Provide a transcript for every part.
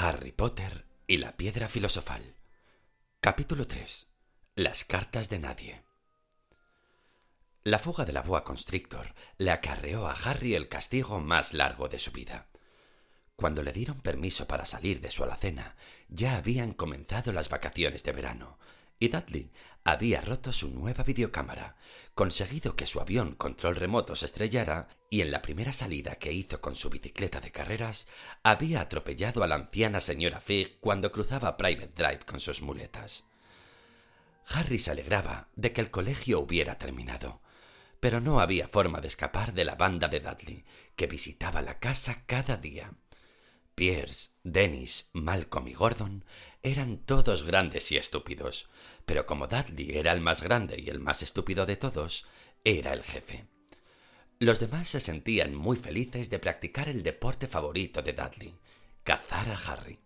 Harry Potter y la piedra filosofal. Capítulo 3. Las cartas de nadie. La fuga de la boa constrictor le acarreó a Harry el castigo más largo de su vida. Cuando le dieron permiso para salir de su alacena, ya habían comenzado las vacaciones de verano, y Dudley había roto su nueva videocámara, conseguido que su avión control remoto se estrellara y en la primera salida que hizo con su bicicleta de carreras había atropellado a la anciana señora Fig cuando cruzaba Private Drive con sus muletas. Harry se alegraba de que el colegio hubiera terminado, pero no había forma de escapar de la banda de Dudley, que visitaba la casa cada día. Pierce, Dennis, Malcolm y Gordon eran todos grandes y estúpidos, pero como Dudley era el más grande y el más estúpido de todos, era el jefe. Los demás se sentían muy felices de practicar el deporte favorito de Dudley, cazar a Harry.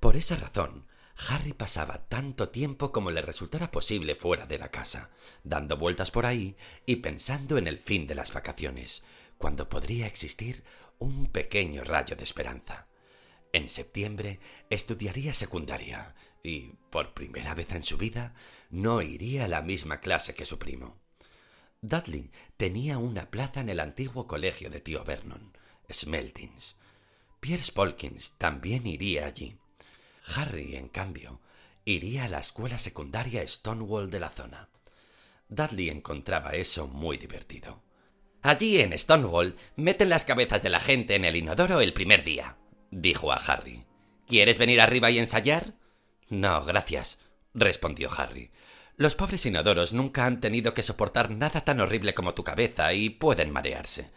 Por esa razón, Harry pasaba tanto tiempo como le resultara posible fuera de la casa, dando vueltas por ahí y pensando en el fin de las vacaciones, cuando podría existir un pequeño rayo de esperanza. En septiembre estudiaría secundaria y, por primera vez en su vida, no iría a la misma clase que su primo. Dudley tenía una plaza en el antiguo colegio de tío Vernon, Smeltings. Pierce Polkins también iría allí. Harry, en cambio, iría a la escuela secundaria Stonewall de la zona. Dudley encontraba eso muy divertido. Allí en Stonewall meten las cabezas de la gente en el inodoro el primer día, dijo a Harry. ¿Quieres venir arriba y ensayar? No, gracias, respondió Harry. Los pobres inodoros nunca han tenido que soportar nada tan horrible como tu cabeza y pueden marearse.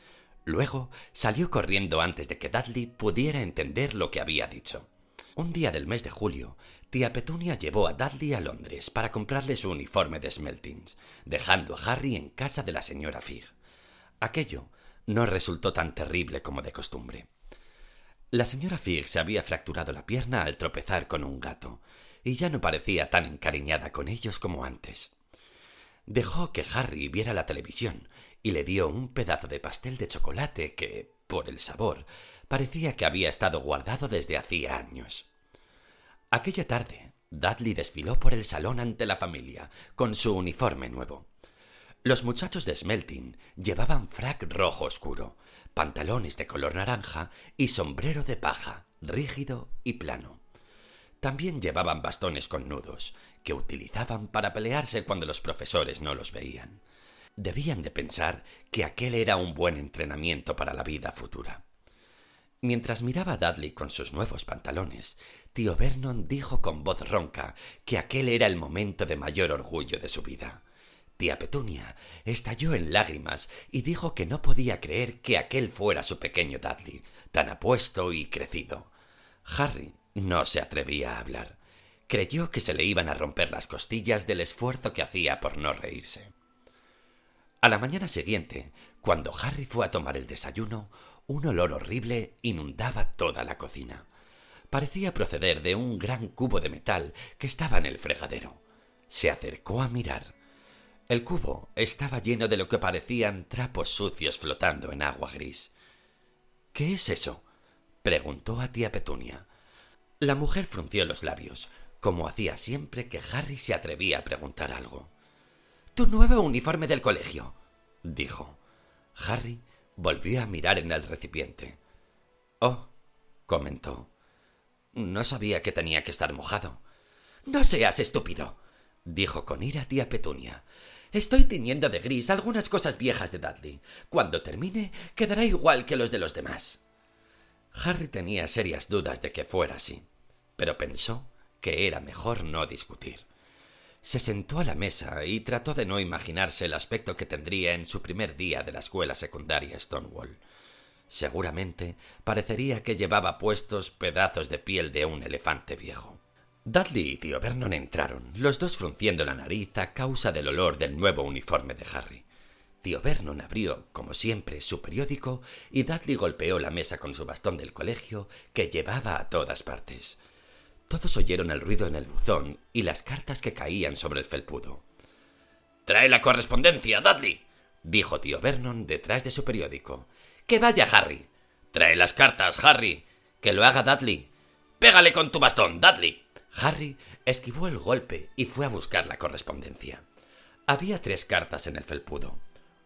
Luego salió corriendo antes de que Dudley pudiera entender lo que había dicho. Un día del mes de julio, tía Petunia llevó a Dudley a Londres para comprarle su uniforme de Smeltings, dejando a Harry en casa de la señora Fig. Aquello no resultó tan terrible como de costumbre. La señora Fig se había fracturado la pierna al tropezar con un gato, y ya no parecía tan encariñada con ellos como antes. Dejó que Harry viera la televisión y le dio un pedazo de pastel de chocolate que, por el sabor, parecía que había estado guardado desde hacía años. Aquella tarde, Dudley desfiló por el salón ante la familia, con su uniforme nuevo. Los muchachos de Smelting llevaban frac rojo oscuro, pantalones de color naranja y sombrero de paja, rígido y plano. También llevaban bastones con nudos, que utilizaban para pelearse cuando los profesores no los veían. Debían de pensar que aquel era un buen entrenamiento para la vida futura. Mientras miraba a Dudley con sus nuevos pantalones, tío Vernon dijo con voz ronca que aquel era el momento de mayor orgullo de su vida. Tía Petunia estalló en lágrimas y dijo que no podía creer que aquel fuera su pequeño Dudley, tan apuesto y crecido. Harry no se atrevía a hablar. Creyó que se le iban a romper las costillas del esfuerzo que hacía por no reírse. A la mañana siguiente, cuando Harry fue a tomar el desayuno, un olor horrible inundaba toda la cocina. Parecía proceder de un gran cubo de metal que estaba en el fregadero. Se acercó a mirar. El cubo estaba lleno de lo que parecían trapos sucios flotando en agua gris. ¿Qué es eso? preguntó a tía Petunia. La mujer frunció los labios, como hacía siempre que Harry se atrevía a preguntar algo. Tu nuevo uniforme del colegio, dijo. Harry volvió a mirar en el recipiente. Oh, comentó. No sabía que tenía que estar mojado. No seas estúpido, dijo con ira tía Petunia. Estoy tiñendo de gris algunas cosas viejas de Dudley. Cuando termine, quedará igual que los de los demás. Harry tenía serias dudas de que fuera así, pero pensó que era mejor no discutir. Se sentó a la mesa y trató de no imaginarse el aspecto que tendría en su primer día de la escuela secundaria Stonewall. Seguramente parecería que llevaba puestos pedazos de piel de un elefante viejo. Dudley y tío Vernon entraron, los dos frunciendo la nariz a causa del olor del nuevo uniforme de Harry. Tío Vernon abrió, como siempre, su periódico y Dudley golpeó la mesa con su bastón del colegio que llevaba a todas partes. Todos oyeron el ruido en el buzón y las cartas que caían sobre el felpudo. Trae la correspondencia, Dudley, dijo tío Vernon detrás de su periódico. Que vaya Harry. Trae las cartas, Harry. Que lo haga Dudley. Pégale con tu bastón, Dudley. Harry esquivó el golpe y fue a buscar la correspondencia. Había tres cartas en el felpudo.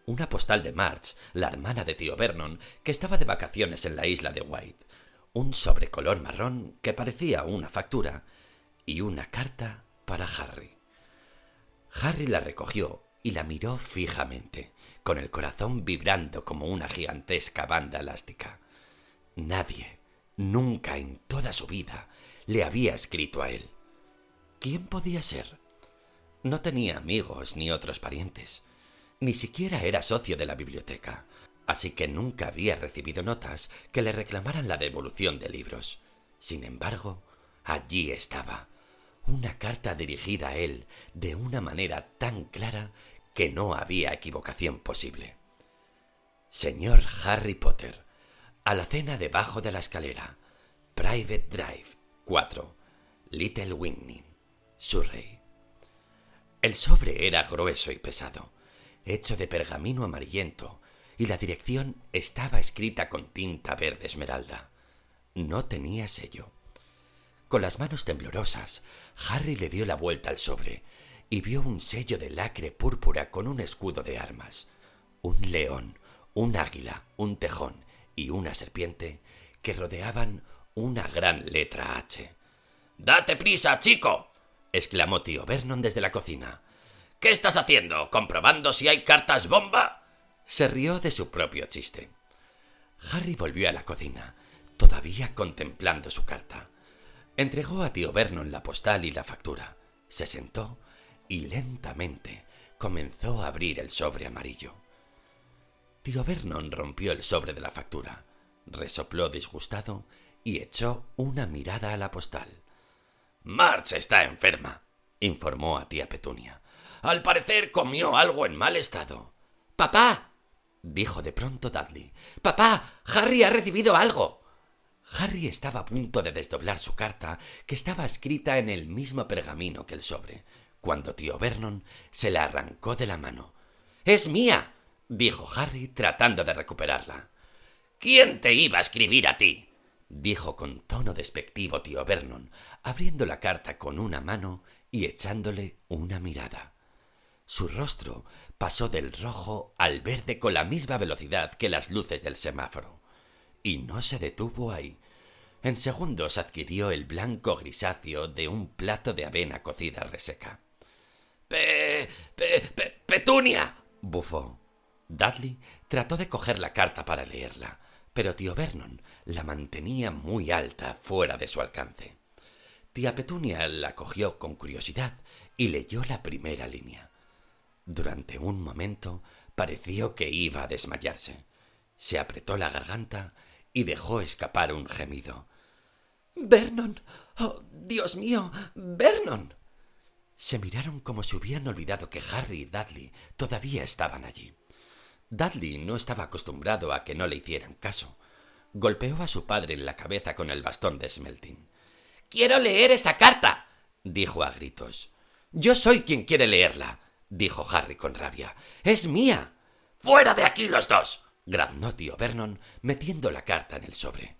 Una postal de March, la hermana de tío Vernon, que estaba de vacaciones en la isla de White. Un sobrecolor marrón que parecía una factura. Y una carta para Harry. Harry la recogió y la miró fijamente, con el corazón vibrando como una gigantesca banda elástica. Nadie, nunca en toda su vida, le había escrito a él. ¿Quién podía ser? No tenía amigos ni otros parientes. Ni siquiera era socio de la biblioteca, así que nunca había recibido notas que le reclamaran la devolución de libros. Sin embargo, allí estaba, una carta dirigida a él de una manera tan clara que no había equivocación posible. Señor Harry Potter, a la cena debajo de la escalera, Private Drive 4, Little Winning, Surrey. El sobre era grueso y pesado, hecho de pergamino amarillento, y la dirección estaba escrita con tinta verde esmeralda. No tenía sello. Con las manos temblorosas, Harry le dio la vuelta al sobre y vio un sello de lacre púrpura con un escudo de armas, un león, un águila, un tejón y una serpiente que rodeaban una gran letra H. Date prisa, chico. exclamó tío Vernon desde la cocina. ¿Qué estás haciendo? ¿Comprobando si hay cartas bomba? Se rió de su propio chiste. Harry volvió a la cocina, todavía contemplando su carta. Entregó a tío Vernon la postal y la factura. Se sentó y lentamente comenzó a abrir el sobre amarillo. Tío Vernon rompió el sobre de la factura, resopló disgustado y echó una mirada a la postal. March está enferma, informó a tía Petunia. Al parecer comió algo en mal estado. Papá, dijo de pronto Dudley. Papá, Harry ha recibido algo. Harry estaba a punto de desdoblar su carta, que estaba escrita en el mismo pergamino que el sobre, cuando tío Vernon se la arrancó de la mano. Es mía, dijo Harry tratando de recuperarla. ¿Quién te iba a escribir a ti? Dijo con tono despectivo tío Vernon, abriendo la carta con una mano y echándole una mirada. Su rostro pasó del rojo al verde con la misma velocidad que las luces del semáforo. Y no se detuvo ahí. En segundos adquirió el blanco grisáceo de un plato de avena cocida reseca. Pe, pe, pe Petunia. bufó. Dudley trató de coger la carta para leerla, pero tío Vernon la mantenía muy alta fuera de su alcance. Tía Petunia la cogió con curiosidad y leyó la primera línea. Durante un momento pareció que iba a desmayarse. Se apretó la garganta y dejó escapar un gemido. Vernon. Oh, Dios mío. Vernon. Se miraron como si hubieran olvidado que Harry y Dudley todavía estaban allí. Dudley no estaba acostumbrado a que no le hicieran caso. Golpeó a su padre en la cabeza con el bastón de Smelting. Quiero leer esa carta. dijo a gritos. Yo soy quien quiere leerla, dijo Harry con rabia. Es mía. Fuera de aquí los dos graznó tío Vernon metiendo la carta en el sobre.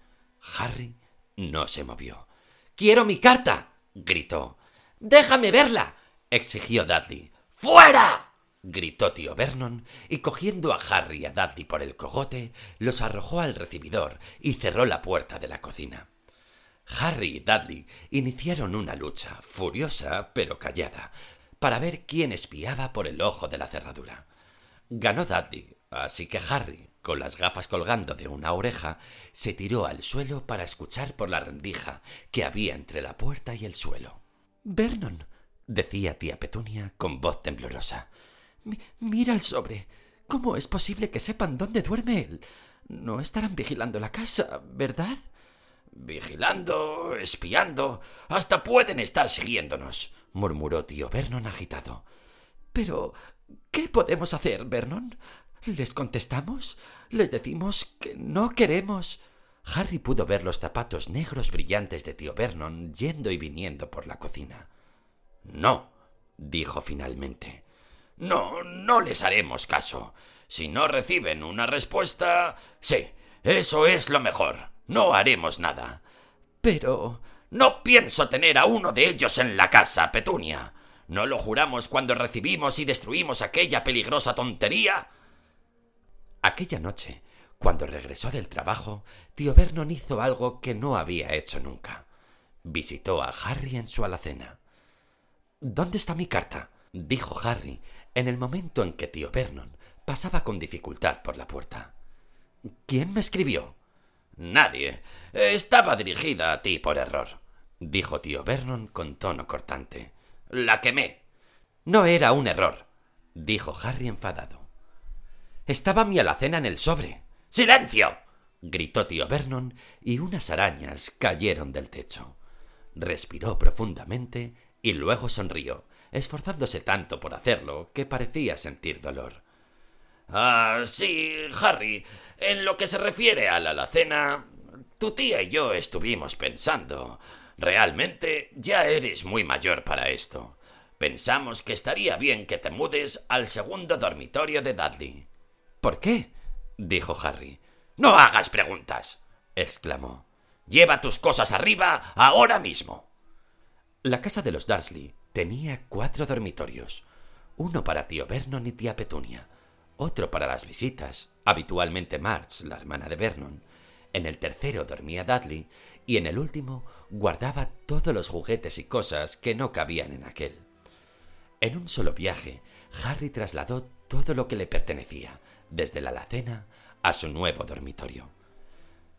Harry no se movió. Quiero mi carta. gritó. Déjame verla. exigió Dudley. ¡Fuera! Gritó tío Vernon, y cogiendo a Harry y a Dudley por el cogote, los arrojó al recibidor y cerró la puerta de la cocina. Harry y Dudley iniciaron una lucha, furiosa pero callada, para ver quién espiaba por el ojo de la cerradura. Ganó Dudley, así que Harry, con las gafas colgando de una oreja, se tiró al suelo para escuchar por la rendija que había entre la puerta y el suelo. Vernon, decía tía Petunia con voz temblorosa. Mira el sobre. ¿Cómo es posible que sepan dónde duerme él? No estarán vigilando la casa, ¿verdad? Vigilando, espiando. Hasta pueden estar siguiéndonos, murmuró tío Vernon agitado. Pero. ¿qué podemos hacer, Vernon? ¿Les contestamos? ¿Les decimos que no queremos? Harry pudo ver los zapatos negros brillantes de tío Vernon yendo y viniendo por la cocina. No, dijo finalmente. No, no les haremos caso. Si no reciben una respuesta. Sí, eso es lo mejor. No haremos nada. Pero. No pienso tener a uno de ellos en la casa, Petunia. ¿No lo juramos cuando recibimos y destruimos aquella peligrosa tontería? Aquella noche, cuando regresó del trabajo, tío Vernon hizo algo que no había hecho nunca. Visitó a Harry en su alacena. ¿Dónde está mi carta? dijo Harry en el momento en que tío Vernon pasaba con dificultad por la puerta. ¿Quién me escribió? Nadie. Estaba dirigida a ti por error, dijo tío Vernon con tono cortante. La quemé. No era un error, dijo Harry enfadado. Estaba mi alacena en el sobre. ¡Silencio! gritó tío Vernon y unas arañas cayeron del techo. Respiró profundamente y luego sonrió, esforzándose tanto por hacerlo que parecía sentir dolor. Ah, sí, Harry. En lo que se refiere a la alacena, tu tía y yo estuvimos pensando. Realmente ya eres muy mayor para esto. Pensamos que estaría bien que te mudes al segundo dormitorio de Dudley. ¿Por qué? dijo Harry. No hagas preguntas. exclamó. Lleva tus cosas arriba ahora mismo. La casa de los Dursley tenía cuatro dormitorios, uno para tío Vernon y tía Petunia, otro para las visitas, habitualmente March, la hermana de Vernon. En el tercero dormía Dudley y en el último guardaba todos los juguetes y cosas que no cabían en aquel. En un solo viaje, Harry trasladó todo lo que le pertenecía, desde la alacena a su nuevo dormitorio.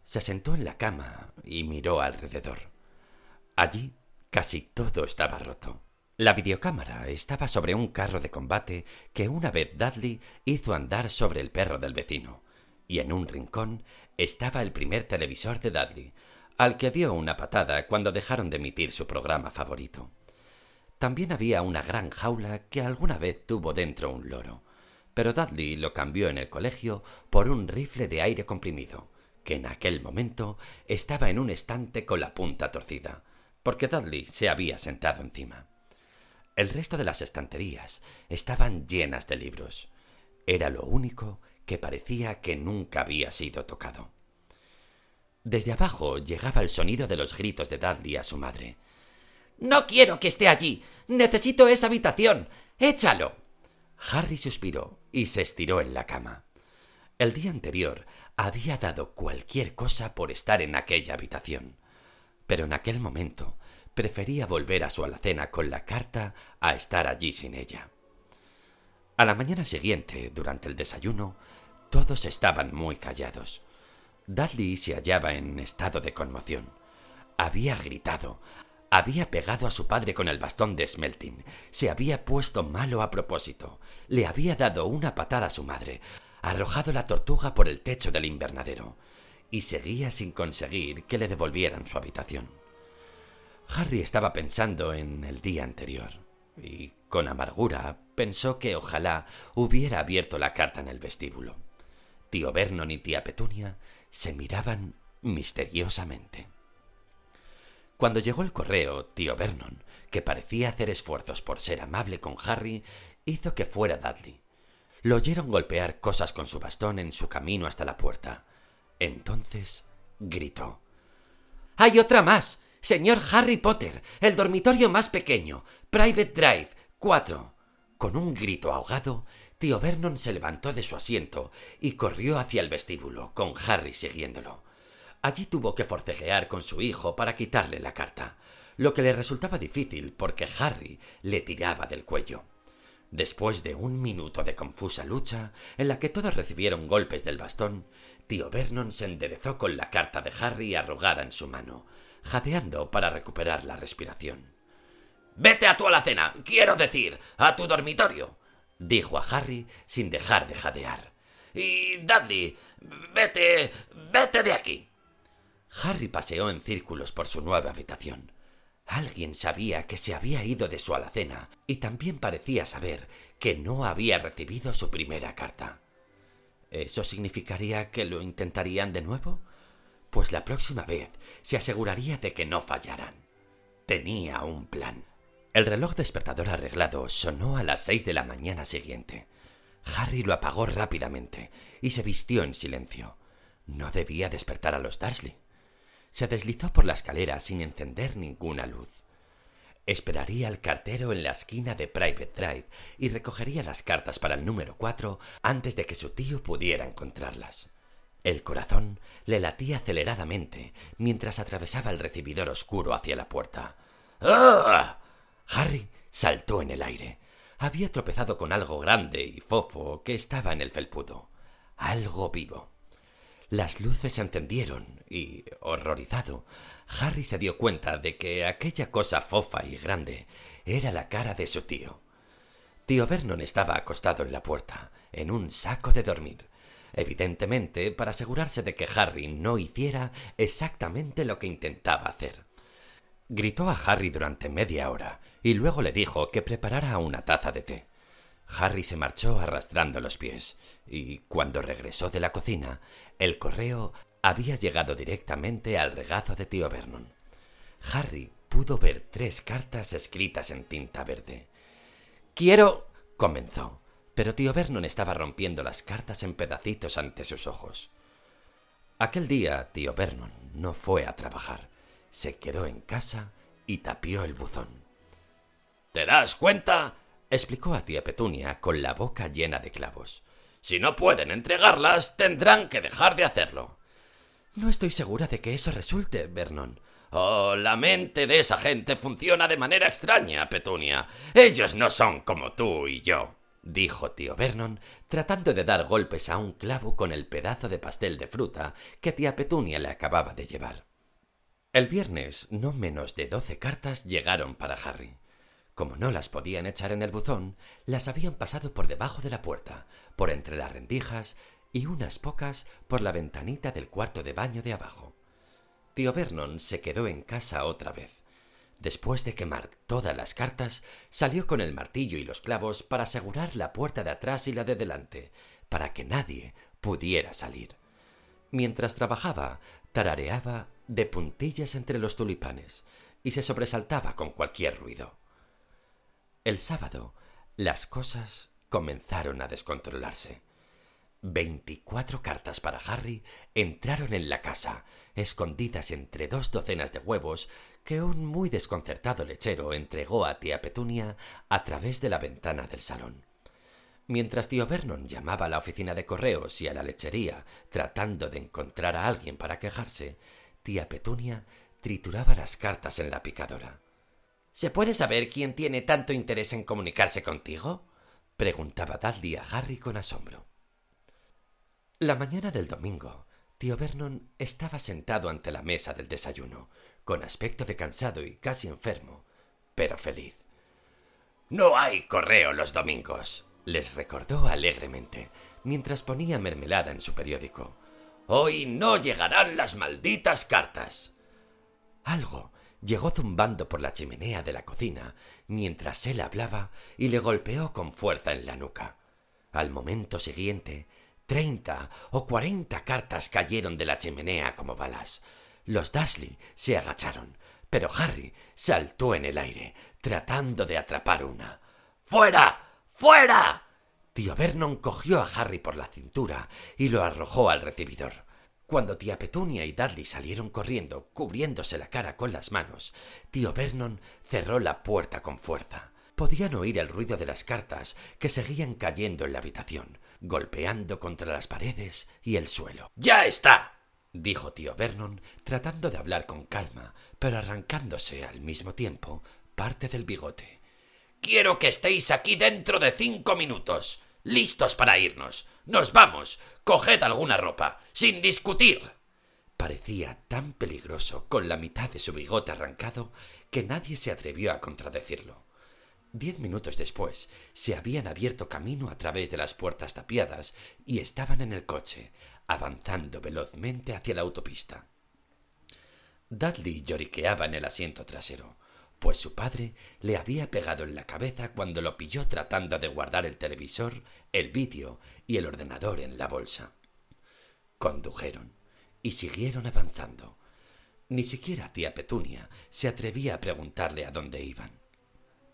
Se sentó en la cama y miró alrededor. Allí casi todo estaba roto. La videocámara estaba sobre un carro de combate que una vez Dudley hizo andar sobre el perro del vecino, y en un rincón estaba el primer televisor de Dudley, al que dio una patada cuando dejaron de emitir su programa favorito. También había una gran jaula que alguna vez tuvo dentro un loro, pero Dudley lo cambió en el colegio por un rifle de aire comprimido, que en aquel momento estaba en un estante con la punta torcida, porque Dudley se había sentado encima. El resto de las estanterías estaban llenas de libros. Era lo único que parecía que nunca había sido tocado. Desde abajo llegaba el sonido de los gritos de Dudley a su madre. No quiero que esté allí. Necesito esa habitación. Échalo. Harry suspiró y se estiró en la cama. El día anterior había dado cualquier cosa por estar en aquella habitación. Pero en aquel momento prefería volver a su alacena con la carta a estar allí sin ella. A la mañana siguiente, durante el desayuno, todos estaban muy callados. Dudley se hallaba en estado de conmoción. Había gritado, había pegado a su padre con el bastón de Smelting, se había puesto malo a propósito, le había dado una patada a su madre, arrojado la tortuga por el techo del invernadero, y seguía sin conseguir que le devolvieran su habitación. Harry estaba pensando en el día anterior y, con amargura, pensó que ojalá hubiera abierto la carta en el vestíbulo. Tío Vernon y tía Petunia se miraban misteriosamente. Cuando llegó el correo, tío Vernon, que parecía hacer esfuerzos por ser amable con Harry, hizo que fuera Dudley. Lo oyeron golpear cosas con su bastón en su camino hasta la puerta. Entonces gritó. ¡Hay otra más! Señor Harry Potter, el dormitorio más pequeño, Private Drive, cuatro. Con un grito ahogado, tío Vernon se levantó de su asiento y corrió hacia el vestíbulo, con Harry siguiéndolo. Allí tuvo que forcejear con su hijo para quitarle la carta, lo que le resultaba difícil porque Harry le tiraba del cuello. Después de un minuto de confusa lucha, en la que todos recibieron golpes del bastón, tío Vernon se enderezó con la carta de Harry arrugada en su mano, jadeando para recuperar la respiración. Vete a tu alacena, quiero decir, a tu dormitorio, dijo a Harry sin dejar de jadear. Y Dudley, vete, vete de aquí. Harry paseó en círculos por su nueva habitación. Alguien sabía que se había ido de su alacena y también parecía saber que no había recibido su primera carta. ¿Eso significaría que lo intentarían de nuevo? Pues la próxima vez se aseguraría de que no fallaran. Tenía un plan. El reloj despertador arreglado sonó a las seis de la mañana siguiente. Harry lo apagó rápidamente y se vistió en silencio. No debía despertar a los Dursley. se deslizó por la escalera sin encender ninguna luz. Esperaría al cartero en la esquina de Private Drive y recogería las cartas para el número cuatro antes de que su tío pudiera encontrarlas. El corazón le latía aceleradamente mientras atravesaba el recibidor oscuro hacia la puerta. ¡Ah! Harry saltó en el aire. Había tropezado con algo grande y fofo que estaba en el felpudo. Algo vivo. Las luces se encendieron y, horrorizado, Harry se dio cuenta de que aquella cosa fofa y grande era la cara de su tío. Tío Vernon estaba acostado en la puerta, en un saco de dormir, evidentemente para asegurarse de que Harry no hiciera exactamente lo que intentaba hacer. Gritó a Harry durante media hora y luego le dijo que preparara una taza de té. Harry se marchó arrastrando los pies, y cuando regresó de la cocina, el correo había llegado directamente al regazo de tío Vernon. Harry pudo ver tres cartas escritas en tinta verde. Quiero. comenzó, pero tío Vernon estaba rompiendo las cartas en pedacitos ante sus ojos. Aquel día tío Vernon no fue a trabajar, se quedó en casa y tapió el buzón. ¿Te das cuenta? explicó a tía Petunia con la boca llena de clavos. Si no pueden entregarlas, tendrán que dejar de hacerlo. No estoy segura de que eso resulte, Vernon. Oh, la mente de esa gente funciona de manera extraña, Petunia. Ellos no son como tú y yo, dijo tío Vernon, tratando de dar golpes a un clavo con el pedazo de pastel de fruta que tía Petunia le acababa de llevar. El viernes, no menos de doce cartas llegaron para Harry. Como no las podían echar en el buzón, las habían pasado por debajo de la puerta, por entre las rendijas y unas pocas por la ventanita del cuarto de baño de abajo. Tío Vernon se quedó en casa otra vez. Después de quemar todas las cartas, salió con el martillo y los clavos para asegurar la puerta de atrás y la de delante, para que nadie pudiera salir. Mientras trabajaba, tarareaba de puntillas entre los tulipanes y se sobresaltaba con cualquier ruido. El sábado las cosas comenzaron a descontrolarse. Veinticuatro cartas para Harry entraron en la casa, escondidas entre dos docenas de huevos que un muy desconcertado lechero entregó a tía Petunia a través de la ventana del salón. Mientras tío Vernon llamaba a la oficina de correos y a la lechería tratando de encontrar a alguien para quejarse, tía Petunia trituraba las cartas en la picadora. ¿Se puede saber quién tiene tanto interés en comunicarse contigo? preguntaba Dudley a Harry con asombro. La mañana del domingo, tío Vernon estaba sentado ante la mesa del desayuno, con aspecto de cansado y casi enfermo, pero feliz. No hay correo los domingos, les recordó alegremente, mientras ponía mermelada en su periódico. Hoy no llegarán las malditas cartas. Algo llegó zumbando por la chimenea de la cocina mientras él hablaba y le golpeó con fuerza en la nuca. Al momento siguiente, treinta o cuarenta cartas cayeron de la chimenea como balas. Los Dursley se agacharon, pero Harry saltó en el aire, tratando de atrapar una. ¡Fuera! ¡Fuera! Tío Vernon cogió a Harry por la cintura y lo arrojó al recibidor. Cuando tía Petunia y Dudley salieron corriendo, cubriéndose la cara con las manos, tío Vernon cerró la puerta con fuerza. Podían oír el ruido de las cartas que seguían cayendo en la habitación, golpeando contra las paredes y el suelo. ¡Ya está! dijo tío Vernon, tratando de hablar con calma, pero arrancándose al mismo tiempo parte del bigote. Quiero que estéis aquí dentro de cinco minutos, listos para irnos. Nos vamos. Coged alguna ropa. Sin discutir. Parecía tan peligroso con la mitad de su bigote arrancado que nadie se atrevió a contradecirlo. Diez minutos después se habían abierto camino a través de las puertas tapiadas y estaban en el coche, avanzando velozmente hacia la autopista. Dudley lloriqueaba en el asiento trasero pues su padre le había pegado en la cabeza cuando lo pilló tratando de guardar el televisor, el vídeo y el ordenador en la bolsa. Condujeron y siguieron avanzando. Ni siquiera tía Petunia se atrevía a preguntarle a dónde iban.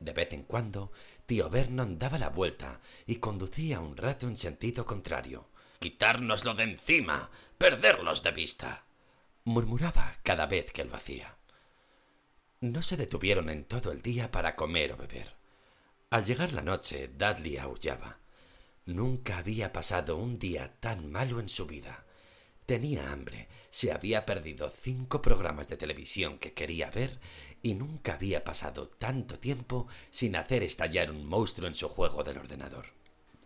De vez en cuando, tío Vernon daba la vuelta y conducía un rato en sentido contrario. Quitárnoslo de encima, perderlos de vista. murmuraba cada vez que lo hacía. No se detuvieron en todo el día para comer o beber. Al llegar la noche, Dudley aullaba. Nunca había pasado un día tan malo en su vida. Tenía hambre, se había perdido cinco programas de televisión que quería ver y nunca había pasado tanto tiempo sin hacer estallar un monstruo en su juego del ordenador.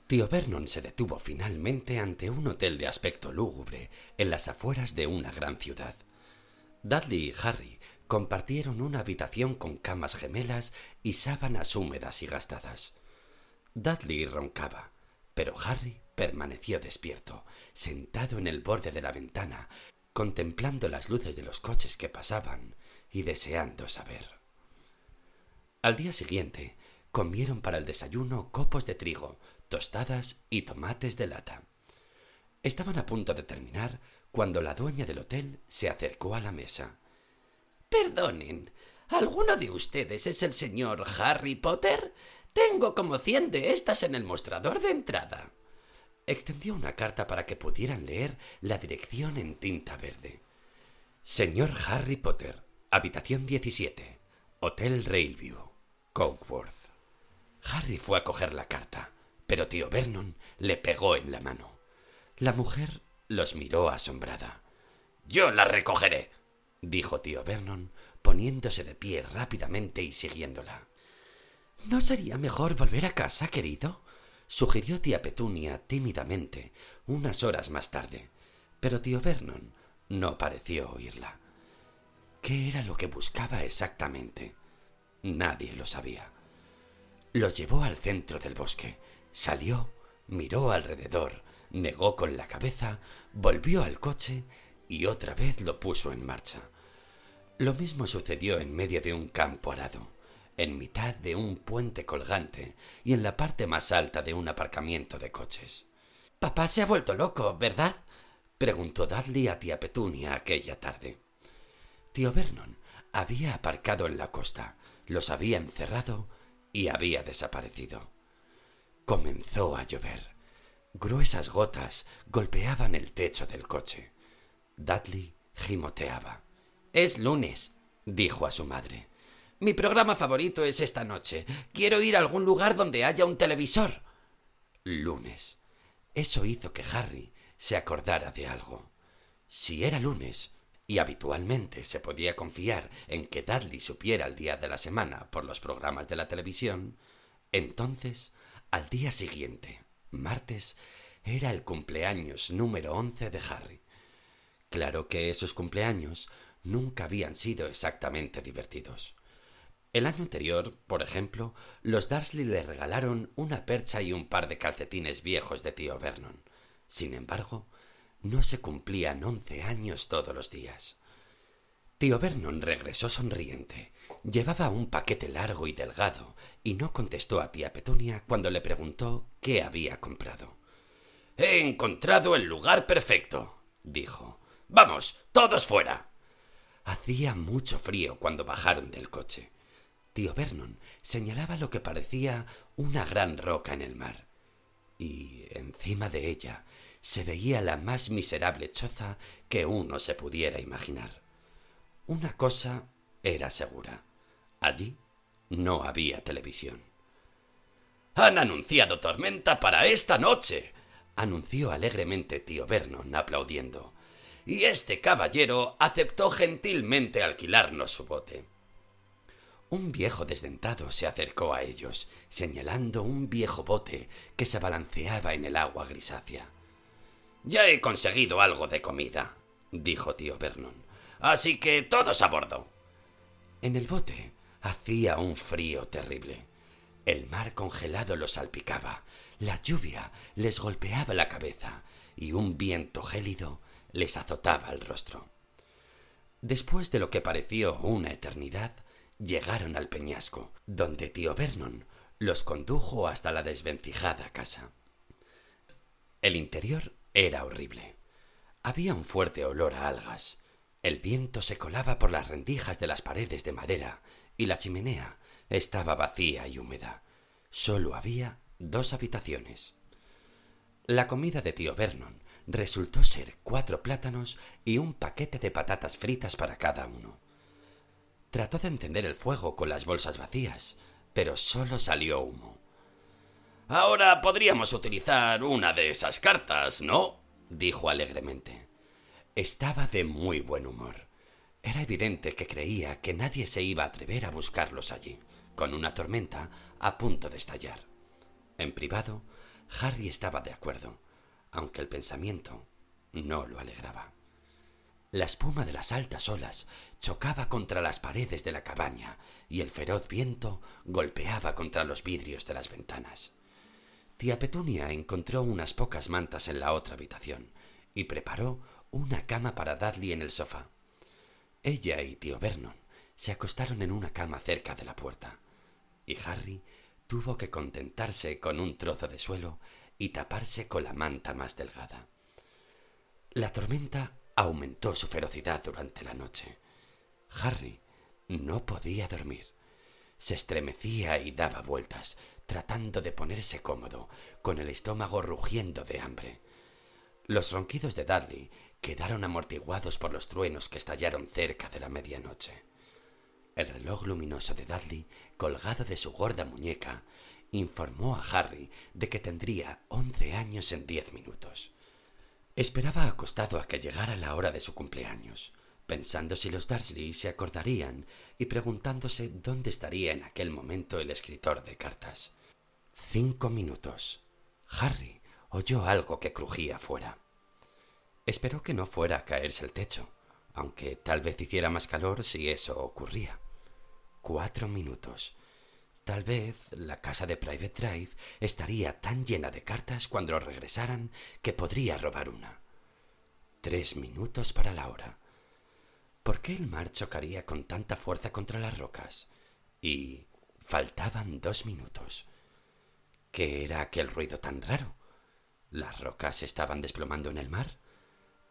Tío Vernon se detuvo finalmente ante un hotel de aspecto lúgubre en las afueras de una gran ciudad. Dudley y Harry compartieron una habitación con camas gemelas y sábanas húmedas y gastadas. Dudley roncaba, pero Harry permaneció despierto, sentado en el borde de la ventana, contemplando las luces de los coches que pasaban y deseando saber. Al día siguiente comieron para el desayuno copos de trigo, tostadas y tomates de lata. Estaban a punto de terminar cuando la dueña del hotel se acercó a la mesa. Perdonen, ¿alguno de ustedes es el señor Harry Potter? Tengo como cien de estas en el mostrador de entrada. Extendió una carta para que pudieran leer la dirección en tinta verde. Señor Harry Potter, habitación 17, Hotel Railview, Coworth. Harry fue a coger la carta, pero tío Vernon le pegó en la mano. La mujer los miró asombrada. Yo la recogeré, dijo tío Vernon, poniéndose de pie rápidamente y siguiéndola. ¿No sería mejor volver a casa, querido? Sugirió tía Petunia tímidamente unas horas más tarde, pero tío Vernon no pareció oírla. ¿Qué era lo que buscaba exactamente? Nadie lo sabía. Los llevó al centro del bosque, salió, miró alrededor, negó con la cabeza, volvió al coche y otra vez lo puso en marcha. Lo mismo sucedió en medio de un campo arado, en mitad de un puente colgante y en la parte más alta de un aparcamiento de coches. Papá se ha vuelto loco, ¿verdad? preguntó Dudley a tía Petunia aquella tarde. Tío Vernon había aparcado en la costa, los había encerrado y había desaparecido. Comenzó a llover. Gruesas gotas golpeaban el techo del coche. Dudley gimoteaba. Es lunes, dijo a su madre. Mi programa favorito es esta noche. Quiero ir a algún lugar donde haya un televisor. Lunes. Eso hizo que Harry se acordara de algo. Si era lunes, y habitualmente se podía confiar en que Dudley supiera el día de la semana por los programas de la televisión, entonces, al día siguiente, martes, era el cumpleaños número once de Harry. Claro que esos cumpleaños nunca habían sido exactamente divertidos. El año anterior, por ejemplo, los Darsley le regalaron una percha y un par de calcetines viejos de tío Vernon. Sin embargo, no se cumplían once años todos los días. Tío Vernon regresó sonriente. Llevaba un paquete largo y delgado y no contestó a tía Petunia cuando le preguntó qué había comprado. He encontrado el lugar perfecto, dijo. Vamos, todos fuera. Hacía mucho frío cuando bajaron del coche. Tío Vernon señalaba lo que parecía una gran roca en el mar, y encima de ella se veía la más miserable choza que uno se pudiera imaginar. Una cosa era segura. Allí no había televisión. Han anunciado tormenta para esta noche, anunció alegremente tío Vernon, aplaudiendo. Y este caballero aceptó gentilmente alquilarnos su bote. Un viejo desdentado se acercó a ellos, señalando un viejo bote que se balanceaba en el agua grisácea. Ya he conseguido algo de comida, dijo tío Vernon. Así que todos a bordo. En el bote hacía un frío terrible. El mar congelado los salpicaba, la lluvia les golpeaba la cabeza y un viento gélido les azotaba el rostro. Después de lo que pareció una eternidad, llegaron al peñasco, donde tío Vernon los condujo hasta la desvencijada casa. El interior era horrible. Había un fuerte olor a algas. El viento se colaba por las rendijas de las paredes de madera y la chimenea estaba vacía y húmeda. Solo había dos habitaciones. La comida de tío Vernon resultó ser cuatro plátanos y un paquete de patatas fritas para cada uno. Trató de encender el fuego con las bolsas vacías, pero solo salió humo. Ahora podríamos utilizar una de esas cartas, ¿no? dijo alegremente. Estaba de muy buen humor. Era evidente que creía que nadie se iba a atrever a buscarlos allí, con una tormenta a punto de estallar. En privado, Harry estaba de acuerdo, aunque el pensamiento no lo alegraba. La espuma de las altas olas chocaba contra las paredes de la cabaña y el feroz viento golpeaba contra los vidrios de las ventanas. Tía Petunia encontró unas pocas mantas en la otra habitación y preparó una cama para Dudley en el sofá. Ella y tío Vernon se acostaron en una cama cerca de la puerta, y Harry tuvo que contentarse con un trozo de suelo y taparse con la manta más delgada. La tormenta aumentó su ferocidad durante la noche. Harry no podía dormir. Se estremecía y daba vueltas, tratando de ponerse cómodo, con el estómago rugiendo de hambre. Los ronquidos de Dudley quedaron amortiguados por los truenos que estallaron cerca de la medianoche. El reloj luminoso de Dudley, colgado de su gorda muñeca, informó a Harry de que tendría once años en diez minutos. Esperaba acostado a que llegara la hora de su cumpleaños, pensando si los Dursley se acordarían y preguntándose dónde estaría en aquel momento el escritor de cartas. Cinco minutos. Harry oyó algo que crujía fuera. Esperó que no fuera a caerse el techo, aunque tal vez hiciera más calor si eso ocurría. Cuatro minutos. Tal vez la casa de Private Drive estaría tan llena de cartas cuando regresaran que podría robar una. Tres minutos para la hora. ¿Por qué el mar chocaría con tanta fuerza contra las rocas? Y faltaban dos minutos. ¿Qué era aquel ruido tan raro? ¿Las rocas se estaban desplomando en el mar?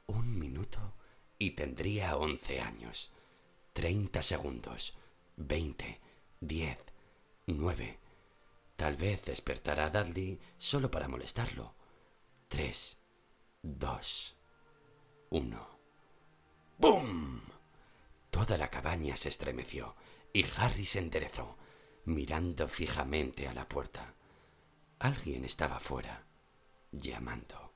Un minuto y tendría once años. Treinta segundos. Veinte. Diez Nueve. Tal vez despertará a Dudley solo para molestarlo. Tres. Dos. Uno. ¡Bum! Toda la cabaña se estremeció y Harry se enderezó, mirando fijamente a la puerta. Alguien estaba fuera, llamando.